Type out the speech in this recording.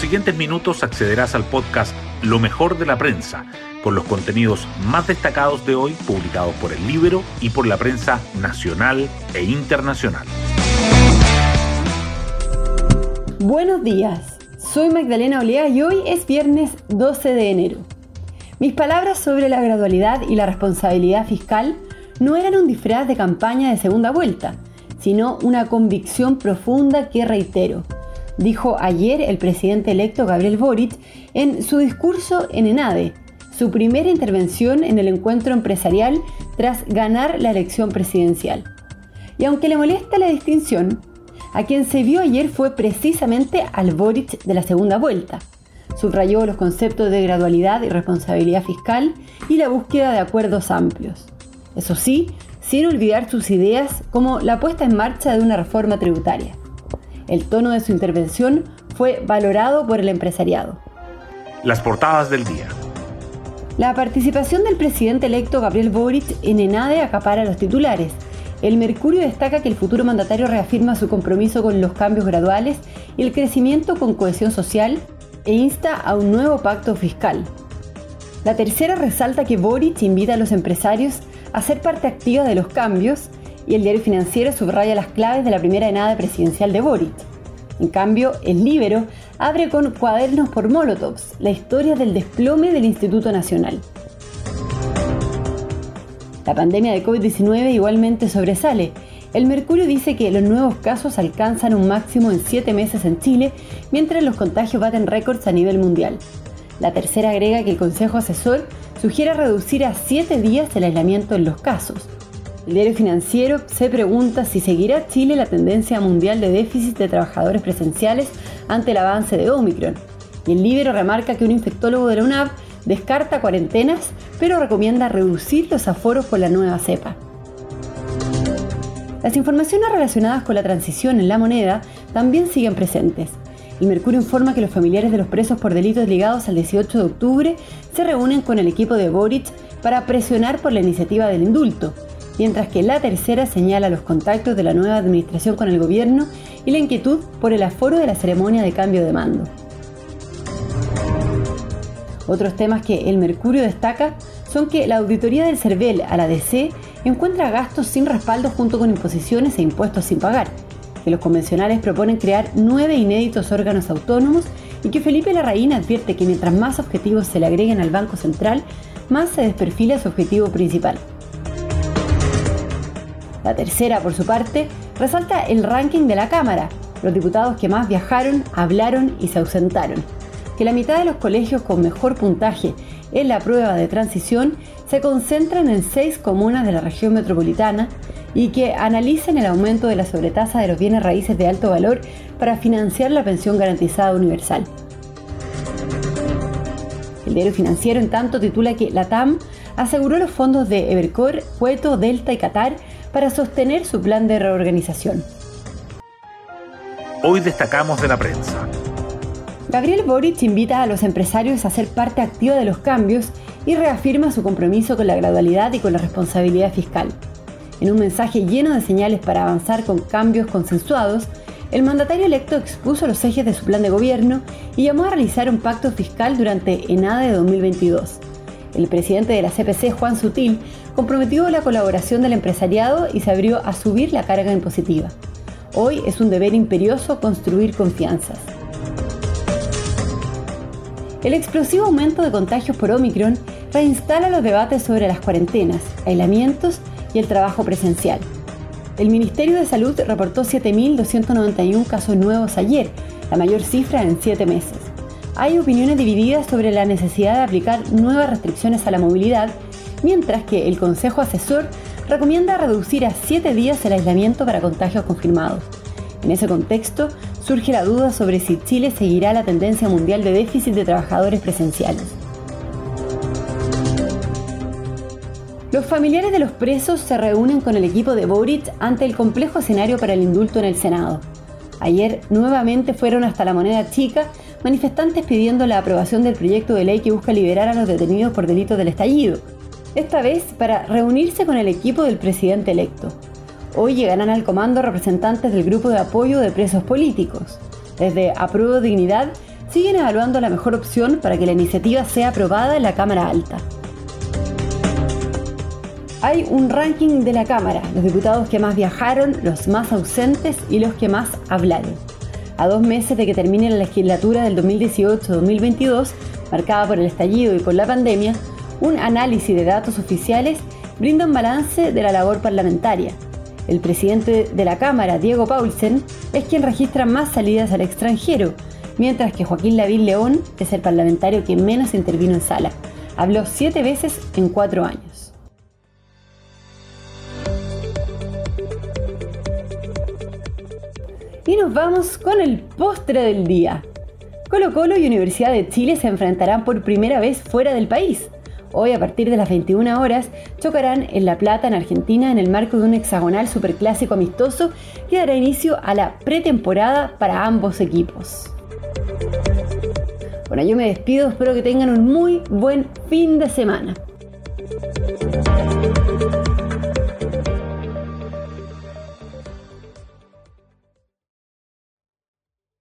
siguientes minutos accederás al podcast Lo mejor de la prensa, con los contenidos más destacados de hoy publicados por el libro y por la prensa nacional e internacional. Buenos días, soy Magdalena Olea y hoy es viernes 12 de enero. Mis palabras sobre la gradualidad y la responsabilidad fiscal no eran un disfraz de campaña de segunda vuelta, sino una convicción profunda que reitero dijo ayer el presidente electo Gabriel Boric en su discurso en ENADE, su primera intervención en el encuentro empresarial tras ganar la elección presidencial. Y aunque le molesta la distinción, a quien se vio ayer fue precisamente al Boric de la segunda vuelta. Subrayó los conceptos de gradualidad y responsabilidad fiscal y la búsqueda de acuerdos amplios. Eso sí, sin olvidar sus ideas como la puesta en marcha de una reforma tributaria. El tono de su intervención fue valorado por el empresariado. Las portadas del día. La participación del presidente electo Gabriel Boric en ENADE acapara los titulares. El Mercurio destaca que el futuro mandatario reafirma su compromiso con los cambios graduales y el crecimiento con cohesión social e insta a un nuevo pacto fiscal. La tercera resalta que Boric invita a los empresarios a ser parte activa de los cambios y el diario financiero subraya las claves de la primera enada presidencial de Boric. En cambio, el Libero abre con cuadernos por Molotovs, la historia del desplome del Instituto Nacional. La pandemia de COVID-19 igualmente sobresale. El Mercurio dice que los nuevos casos alcanzan un máximo en siete meses en Chile, mientras los contagios baten récords a nivel mundial. La tercera agrega que el Consejo Asesor sugiere reducir a siete días el aislamiento en los casos. El diario financiero se pregunta si seguirá Chile la tendencia mundial de déficit de trabajadores presenciales ante el avance de Omicron. Y el libro remarca que un infectólogo de la UNAV descarta cuarentenas, pero recomienda reducir los aforos por la nueva cepa. Las informaciones relacionadas con la transición en la moneda también siguen presentes. El Mercurio informa que los familiares de los presos por delitos ligados al 18 de octubre se reúnen con el equipo de Boric para presionar por la iniciativa del indulto mientras que la tercera señala los contactos de la nueva administración con el gobierno y la inquietud por el aforo de la ceremonia de cambio de mando. Otros temas que el Mercurio destaca son que la auditoría del CERVEL a la DC encuentra gastos sin respaldo junto con imposiciones e impuestos sin pagar, que los convencionales proponen crear nueve inéditos órganos autónomos y que Felipe Larraín advierte que mientras más objetivos se le agreguen al Banco Central, más se desperfila su objetivo principal. La tercera, por su parte, resalta el ranking de la Cámara, los diputados que más viajaron, hablaron y se ausentaron. Que la mitad de los colegios con mejor puntaje en la prueba de transición se concentran en seis comunas de la región metropolitana y que analicen el aumento de la sobretasa de los bienes raíces de alto valor para financiar la pensión garantizada universal. El diario financiero, en tanto, titula que la TAM aseguró los fondos de Evercore, Cueto, Delta y Qatar para sostener su plan de reorganización. Hoy destacamos de la prensa. Gabriel Boric invita a los empresarios a ser parte activa de los cambios y reafirma su compromiso con la gradualidad y con la responsabilidad fiscal. En un mensaje lleno de señales para avanzar con cambios consensuados, el mandatario electo expuso los ejes de su plan de gobierno y llamó a realizar un pacto fiscal durante ENADE de 2022. El presidente de la CPC, Juan Sutil, comprometió la colaboración del empresariado y se abrió a subir la carga impositiva. Hoy es un deber imperioso construir confianzas. El explosivo aumento de contagios por Omicron reinstala los debates sobre las cuarentenas, aislamientos y el trabajo presencial. El Ministerio de Salud reportó 7.291 casos nuevos ayer, la mayor cifra en siete meses hay opiniones divididas sobre la necesidad de aplicar nuevas restricciones a la movilidad, mientras que el Consejo Asesor recomienda reducir a siete días el aislamiento para contagios confirmados. En ese contexto, surge la duda sobre si Chile seguirá la tendencia mundial de déficit de trabajadores presenciales. Los familiares de los presos se reúnen con el equipo de Boric ante el complejo escenario para el indulto en el Senado. Ayer nuevamente fueron hasta la moneda chica manifestantes pidiendo la aprobación del proyecto de ley que busca liberar a los detenidos por delitos del estallido, esta vez para reunirse con el equipo del presidente electo. Hoy llegarán al comando representantes del grupo de apoyo de presos políticos. Desde Apruebo Dignidad siguen evaluando la mejor opción para que la iniciativa sea aprobada en la Cámara Alta. Hay un ranking de la Cámara, los diputados que más viajaron, los más ausentes y los que más hablaron. A dos meses de que termine la legislatura del 2018-2022, marcada por el estallido y por la pandemia, un análisis de datos oficiales brinda un balance de la labor parlamentaria. El presidente de la Cámara, Diego Paulsen, es quien registra más salidas al extranjero, mientras que Joaquín Lavín León es el parlamentario que menos intervino en sala. Habló siete veces en cuatro años. Y nos vamos con el postre del día. Colo Colo y Universidad de Chile se enfrentarán por primera vez fuera del país. Hoy, a partir de las 21 horas, chocarán en La Plata, en Argentina, en el marco de un hexagonal superclásico amistoso que dará inicio a la pretemporada para ambos equipos. Bueno, yo me despido, espero que tengan un muy buen fin de semana.